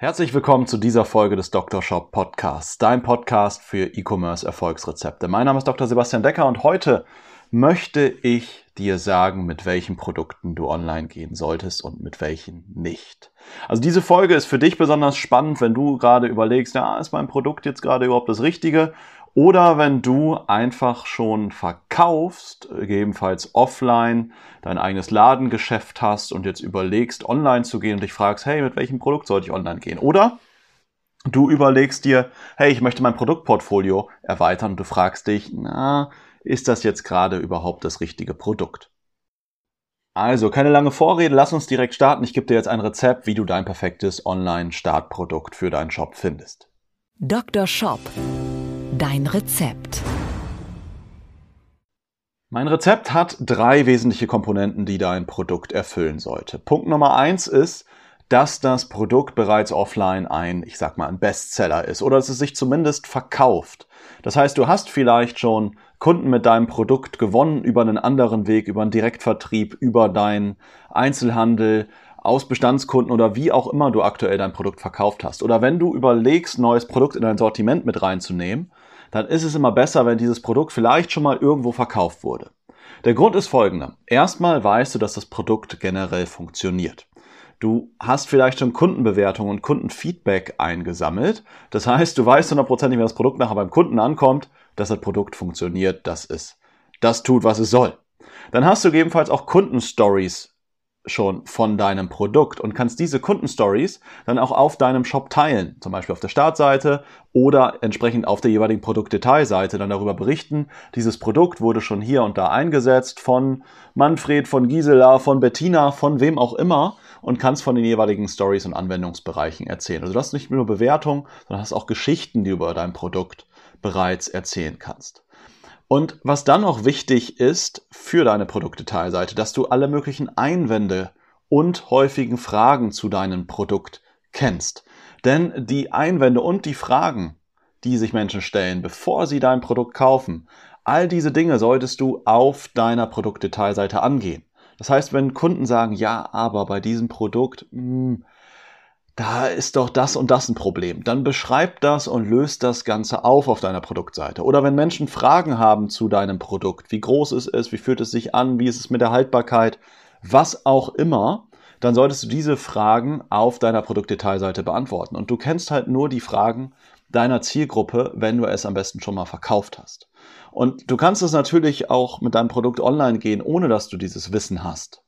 Herzlich willkommen zu dieser Folge des Dr. Shop Podcasts, dein Podcast für E-Commerce Erfolgsrezepte. Mein Name ist Dr. Sebastian Decker und heute möchte ich dir sagen, mit welchen Produkten du online gehen solltest und mit welchen nicht. Also diese Folge ist für dich besonders spannend, wenn du gerade überlegst, ja, ist mein Produkt jetzt gerade überhaupt das Richtige? Oder wenn du einfach schon verkaufst, gegebenenfalls offline, dein eigenes Ladengeschäft hast und jetzt überlegst, online zu gehen und dich fragst, hey, mit welchem Produkt sollte ich online gehen? Oder du überlegst dir, hey, ich möchte mein Produktportfolio erweitern und du fragst dich, na, ist das jetzt gerade überhaupt das richtige Produkt? Also, keine lange Vorrede, lass uns direkt starten. Ich gebe dir jetzt ein Rezept, wie du dein perfektes Online-Startprodukt für deinen Shop findest. Dr. Shop. Dein Rezept. Mein Rezept hat drei wesentliche Komponenten, die dein Produkt erfüllen sollte. Punkt Nummer eins ist, dass das Produkt bereits offline ein, ich sag mal, ein Bestseller ist oder dass es sich zumindest verkauft. Das heißt, du hast vielleicht schon Kunden mit deinem Produkt gewonnen über einen anderen Weg, über einen Direktvertrieb, über deinen Einzelhandel, aus Bestandskunden oder wie auch immer du aktuell dein Produkt verkauft hast. Oder wenn du überlegst, neues Produkt in dein Sortiment mit reinzunehmen, dann ist es immer besser, wenn dieses Produkt vielleicht schon mal irgendwo verkauft wurde. Der Grund ist folgender. Erstmal weißt du, dass das Produkt generell funktioniert. Du hast vielleicht schon Kundenbewertungen und Kundenfeedback eingesammelt. Das heißt, du weißt hundertprozentig, wenn das Produkt nachher beim Kunden ankommt, dass das Produkt funktioniert, dass es das tut, was es soll. Dann hast du gegebenenfalls auch Kundenstories schon von deinem Produkt und kannst diese Kundenstories dann auch auf deinem Shop teilen, zum Beispiel auf der Startseite oder entsprechend auf der jeweiligen Produktdetailseite dann darüber berichten, dieses Produkt wurde schon hier und da eingesetzt von Manfred, von Gisela, von Bettina, von wem auch immer und kannst von den jeweiligen Stories und Anwendungsbereichen erzählen. Also du hast nicht nur Bewertung, sondern hast auch Geschichten, die du über dein Produkt bereits erzählen kannst. Und was dann noch wichtig ist für deine Produktdetailseite, dass du alle möglichen Einwände und häufigen Fragen zu deinem Produkt kennst. Denn die Einwände und die Fragen, die sich Menschen stellen, bevor sie dein Produkt kaufen, all diese Dinge solltest du auf deiner Produktdetailseite angehen. Das heißt, wenn Kunden sagen, ja, aber bei diesem Produkt, mh, hm, da ist doch das und das ein Problem. Dann beschreib das und löst das Ganze auf auf deiner Produktseite. Oder wenn Menschen Fragen haben zu deinem Produkt, wie groß es ist, wie fühlt es sich an, wie ist es mit der Haltbarkeit, was auch immer, dann solltest du diese Fragen auf deiner Produktdetailseite beantworten. Und du kennst halt nur die Fragen deiner Zielgruppe, wenn du es am besten schon mal verkauft hast. Und du kannst es natürlich auch mit deinem Produkt online gehen, ohne dass du dieses Wissen hast.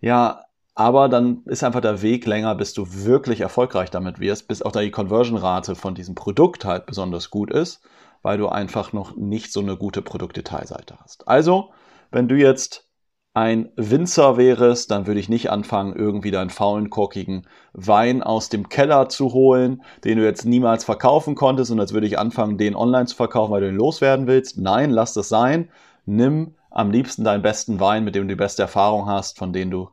Ja, aber dann ist einfach der Weg länger, bis du wirklich erfolgreich damit wirst, bis auch da die Conversion-Rate von diesem Produkt halt besonders gut ist, weil du einfach noch nicht so eine gute Produktdetailseite hast. Also, wenn du jetzt ein Winzer wärest, dann würde ich nicht anfangen, irgendwie deinen faulen, korkigen Wein aus dem Keller zu holen, den du jetzt niemals verkaufen konntest und jetzt würde ich anfangen, den online zu verkaufen, weil du ihn loswerden willst. Nein, lass das sein. Nimm am liebsten deinen besten Wein, mit dem du die beste Erfahrung hast, von dem du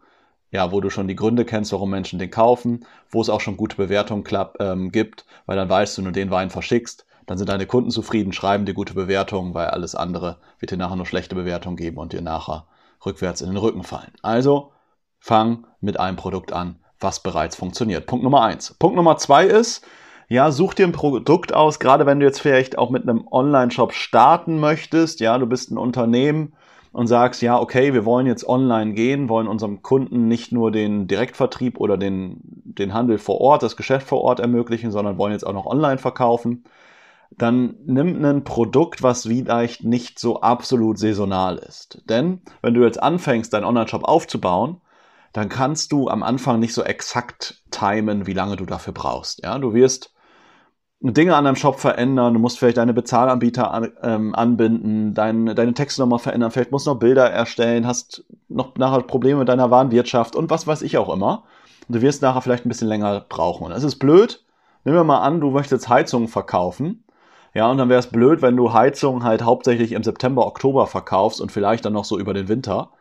ja, wo du schon die Gründe kennst, warum Menschen den kaufen, wo es auch schon gute Bewertungen klapp, ähm, gibt, weil dann weißt du, wenn du den Wein verschickst, dann sind deine Kunden zufrieden, schreiben dir gute Bewertungen, weil alles andere wird dir nachher nur schlechte Bewertungen geben und dir nachher rückwärts in den Rücken fallen. Also fang mit einem Produkt an, was bereits funktioniert. Punkt Nummer eins. Punkt Nummer zwei ist, ja, such dir ein Produkt aus, gerade wenn du jetzt vielleicht auch mit einem Online-Shop starten möchtest. Ja, du bist ein Unternehmen, und sagst, ja, okay, wir wollen jetzt online gehen, wollen unserem Kunden nicht nur den Direktvertrieb oder den, den Handel vor Ort, das Geschäft vor Ort ermöglichen, sondern wollen jetzt auch noch online verkaufen, dann nimm ein Produkt, was vielleicht nicht so absolut saisonal ist. Denn wenn du jetzt anfängst, deinen Online-Shop aufzubauen, dann kannst du am Anfang nicht so exakt timen, wie lange du dafür brauchst. Ja, du wirst Dinge an deinem Shop verändern, du musst vielleicht deine Bezahlanbieter an, ähm, anbinden, dein, deine Texte nochmal verändern, vielleicht musst du noch Bilder erstellen, hast noch nachher Probleme mit deiner Warenwirtschaft und was weiß ich auch immer. Und du wirst nachher vielleicht ein bisschen länger brauchen. Und es ist blöd. Nehmen wir mal an, du möchtest Heizungen verkaufen. Ja, und dann wäre es blöd, wenn du Heizungen halt hauptsächlich im September, Oktober verkaufst und vielleicht dann noch so über den Winter.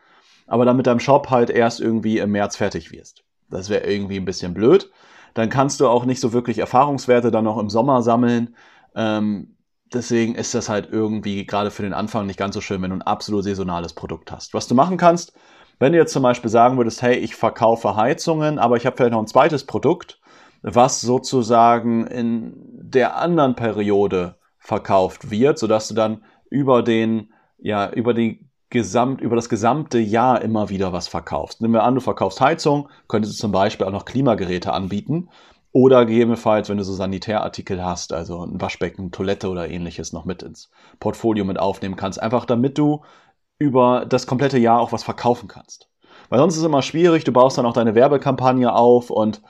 Aber dann mit deinem Shop halt erst irgendwie im März fertig wirst. Das wäre irgendwie ein bisschen blöd dann kannst du auch nicht so wirklich Erfahrungswerte dann noch im Sommer sammeln. Ähm, deswegen ist das halt irgendwie gerade für den Anfang nicht ganz so schön, wenn du ein absolut saisonales Produkt hast. Was du machen kannst, wenn du jetzt zum Beispiel sagen würdest, hey, ich verkaufe Heizungen, aber ich habe vielleicht noch ein zweites Produkt, was sozusagen in der anderen Periode verkauft wird, sodass du dann über den, ja, über die gesamt, über das gesamte Jahr immer wieder was verkaufst. Nehmen wir an, du verkaufst Heizung, könntest du zum Beispiel auch noch Klimageräte anbieten. Oder gegebenenfalls, wenn du so Sanitärartikel hast, also ein Waschbecken, Toilette oder ähnliches noch mit ins Portfolio mit aufnehmen kannst. Einfach damit du über das komplette Jahr auch was verkaufen kannst. Weil sonst ist es immer schwierig, du baust dann auch deine Werbekampagne auf und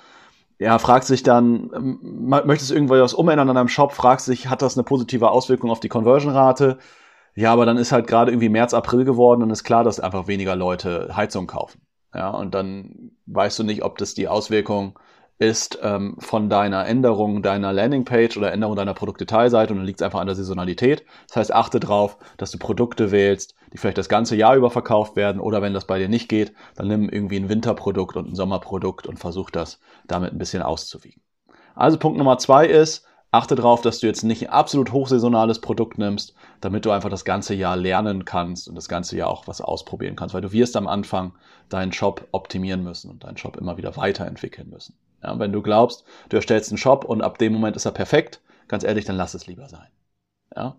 ja, fragst dich dann, ähm, möchtest du irgendwas umändern an deinem Shop, fragst dich, hat das eine positive Auswirkung auf die Conversion-Rate? Ja, aber dann ist halt gerade irgendwie März, April geworden und ist klar, dass einfach weniger Leute Heizung kaufen. Ja, und dann weißt du nicht, ob das die Auswirkung ist ähm, von deiner Änderung deiner Landingpage oder Änderung deiner Produktdetailseite und dann liegt es einfach an der Saisonalität. Das heißt, achte darauf, dass du Produkte wählst, die vielleicht das ganze Jahr über verkauft werden oder wenn das bei dir nicht geht, dann nimm irgendwie ein Winterprodukt und ein Sommerprodukt und versuch das damit ein bisschen auszuwiegen. Also Punkt Nummer zwei ist, Achte darauf, dass du jetzt nicht ein absolut hochsaisonales Produkt nimmst, damit du einfach das ganze Jahr lernen kannst und das ganze Jahr auch was ausprobieren kannst, weil du wirst am Anfang deinen Shop optimieren müssen und deinen Shop immer wieder weiterentwickeln müssen. Ja, wenn du glaubst, du erstellst einen Shop und ab dem Moment ist er perfekt, ganz ehrlich, dann lass es lieber sein. Ja.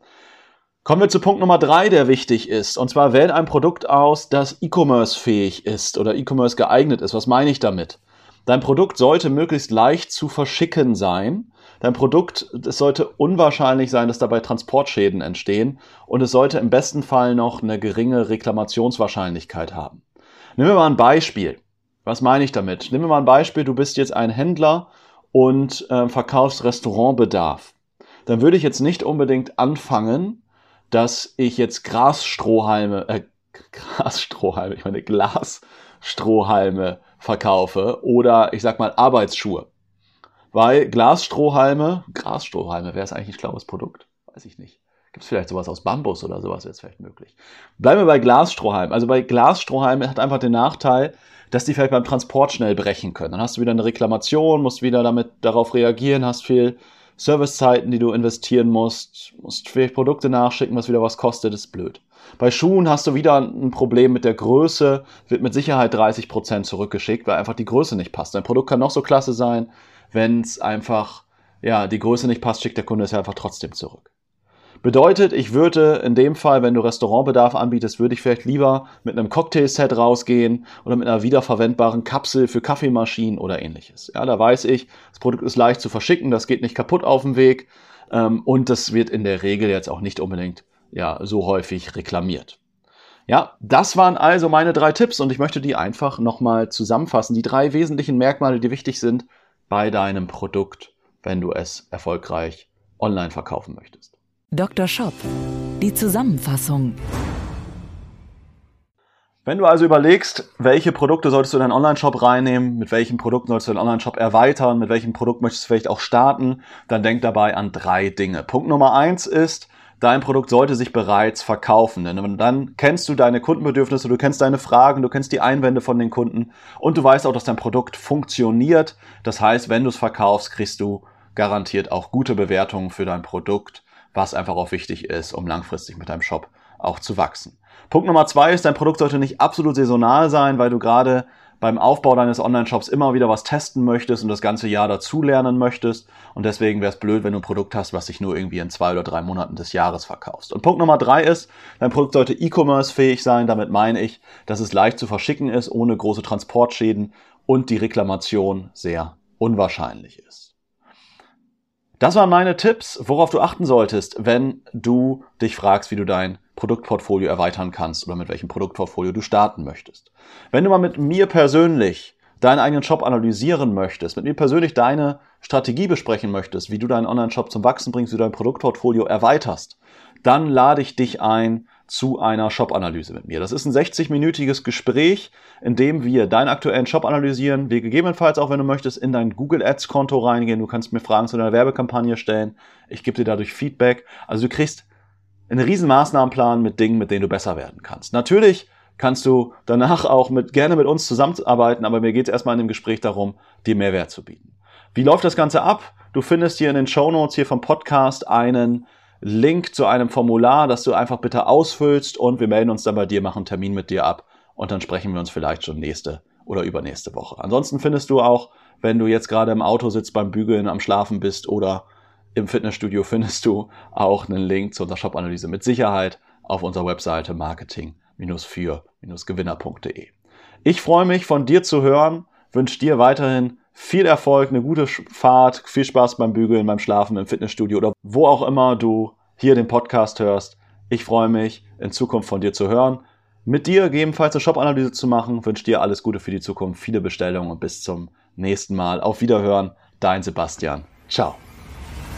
Kommen wir zu Punkt Nummer drei, der wichtig ist. Und zwar wähl ein Produkt aus, das E-Commerce fähig ist oder E-Commerce geeignet ist. Was meine ich damit? Dein Produkt sollte möglichst leicht zu verschicken sein Dein Produkt, es sollte unwahrscheinlich sein, dass dabei Transportschäden entstehen und es sollte im besten Fall noch eine geringe Reklamationswahrscheinlichkeit haben. Nehmen wir mal ein Beispiel. Was meine ich damit? Nehmen wir mal ein Beispiel, du bist jetzt ein Händler und äh, verkaufst Restaurantbedarf. Dann würde ich jetzt nicht unbedingt anfangen, dass ich jetzt Grasstrohhalme, äh, Grasstrohhalme, ich meine Glasstrohhalme verkaufe oder ich sag mal Arbeitsschuhe. Weil Glasstrohhalme, Grasstrohhalme, wäre es eigentlich ein schlaues Produkt? Weiß ich nicht. Gibt es vielleicht sowas aus Bambus oder sowas, wäre es vielleicht möglich. Bleiben wir bei Glasstrohhalmen. Also bei Glasstrohhalmen hat einfach den Nachteil, dass die vielleicht beim Transport schnell brechen können. Dann hast du wieder eine Reklamation, musst wieder damit darauf reagieren, hast viel Servicezeiten, die du investieren musst, musst vielleicht Produkte nachschicken, was wieder was kostet, ist blöd. Bei Schuhen hast du wieder ein Problem mit der Größe, wird mit Sicherheit 30% zurückgeschickt, weil einfach die Größe nicht passt. Dein Produkt kann noch so klasse sein, wenn es einfach, ja, die Größe nicht passt, schickt der Kunde es ja einfach trotzdem zurück. Bedeutet, ich würde in dem Fall, wenn du Restaurantbedarf anbietest, würde ich vielleicht lieber mit einem Cocktailset rausgehen oder mit einer wiederverwendbaren Kapsel für Kaffeemaschinen oder ähnliches. Ja, da weiß ich, das Produkt ist leicht zu verschicken, das geht nicht kaputt auf dem Weg ähm, und das wird in der Regel jetzt auch nicht unbedingt ja, so häufig reklamiert. Ja, das waren also meine drei Tipps und ich möchte die einfach nochmal zusammenfassen. Die drei wesentlichen Merkmale, die wichtig sind bei deinem Produkt, wenn du es erfolgreich online verkaufen möchtest. Dr. Shop, die Zusammenfassung. Wenn du also überlegst, welche Produkte solltest du in deinen Online-Shop reinnehmen, mit welchen Produkten solltest du deinen Online-Shop erweitern, mit welchem Produkt möchtest du vielleicht auch starten, dann denk dabei an drei Dinge. Punkt Nummer eins ist, dein Produkt sollte sich bereits verkaufen. Denn dann kennst du deine Kundenbedürfnisse, du kennst deine Fragen, du kennst die Einwände von den Kunden und du weißt auch, dass dein Produkt funktioniert. Das heißt, wenn du es verkaufst, kriegst du garantiert auch gute Bewertungen für dein Produkt, was einfach auch wichtig ist, um langfristig mit deinem Shop auch zu wachsen. Punkt Nummer zwei ist, dein Produkt sollte nicht absolut saisonal sein, weil du gerade beim Aufbau deines Online-Shops immer wieder was testen möchtest und das ganze Jahr dazulernen möchtest. Und deswegen wäre es blöd, wenn du ein Produkt hast, was sich nur irgendwie in zwei oder drei Monaten des Jahres verkaufst. Und Punkt Nummer drei ist, dein Produkt sollte E-Commerce-fähig sein. Damit meine ich, dass es leicht zu verschicken ist, ohne große Transportschäden und die Reklamation sehr unwahrscheinlich ist. Das waren meine Tipps, worauf du achten solltest, wenn du dich fragst, wie du dein Produktportfolio erweitern kannst oder mit welchem Produktportfolio du starten möchtest. Wenn du mal mit mir persönlich deinen eigenen Shop analysieren möchtest, mit mir persönlich deine Strategie besprechen möchtest, wie du deinen Online-Shop zum Wachsen bringst, wie du dein Produktportfolio erweiterst, dann lade ich dich ein zu einer Shop-Analyse mit mir. Das ist ein 60-minütiges Gespräch, in dem wir deinen aktuellen Shop analysieren. Wir gegebenenfalls auch, wenn du möchtest, in dein Google Ads-Konto reingehen. Du kannst mir Fragen zu deiner Werbekampagne stellen. Ich gebe dir dadurch Feedback. Also du kriegst einen riesen Maßnahmenplan mit Dingen, mit denen du besser werden kannst. Natürlich kannst du danach auch mit, gerne mit uns zusammenarbeiten, aber mir geht es erstmal in dem Gespräch darum, dir Mehrwert zu bieten. Wie läuft das Ganze ab? Du findest hier in den Show Notes hier vom Podcast einen Link zu einem Formular, das du einfach bitte ausfüllst und wir melden uns dann bei dir, machen einen Termin mit dir ab und dann sprechen wir uns vielleicht schon nächste oder übernächste Woche. Ansonsten findest du auch, wenn du jetzt gerade im Auto sitzt beim Bügeln, am Schlafen bist oder im Fitnessstudio, findest du auch einen Link zu unserer Shop-Analyse mit Sicherheit auf unserer Webseite marketing für gewinner.de. Ich freue mich, von dir zu hören, wünsche dir weiterhin viel Erfolg, eine gute Fahrt, viel Spaß beim Bügeln, beim Schlafen, im Fitnessstudio oder wo auch immer du hier den Podcast hörst. Ich freue mich, in Zukunft von dir zu hören. Mit dir gegebenenfalls eine Shop-Analyse zu machen. Wünsche dir alles Gute für die Zukunft, viele Bestellungen und bis zum nächsten Mal. Auf Wiederhören, dein Sebastian. Ciao.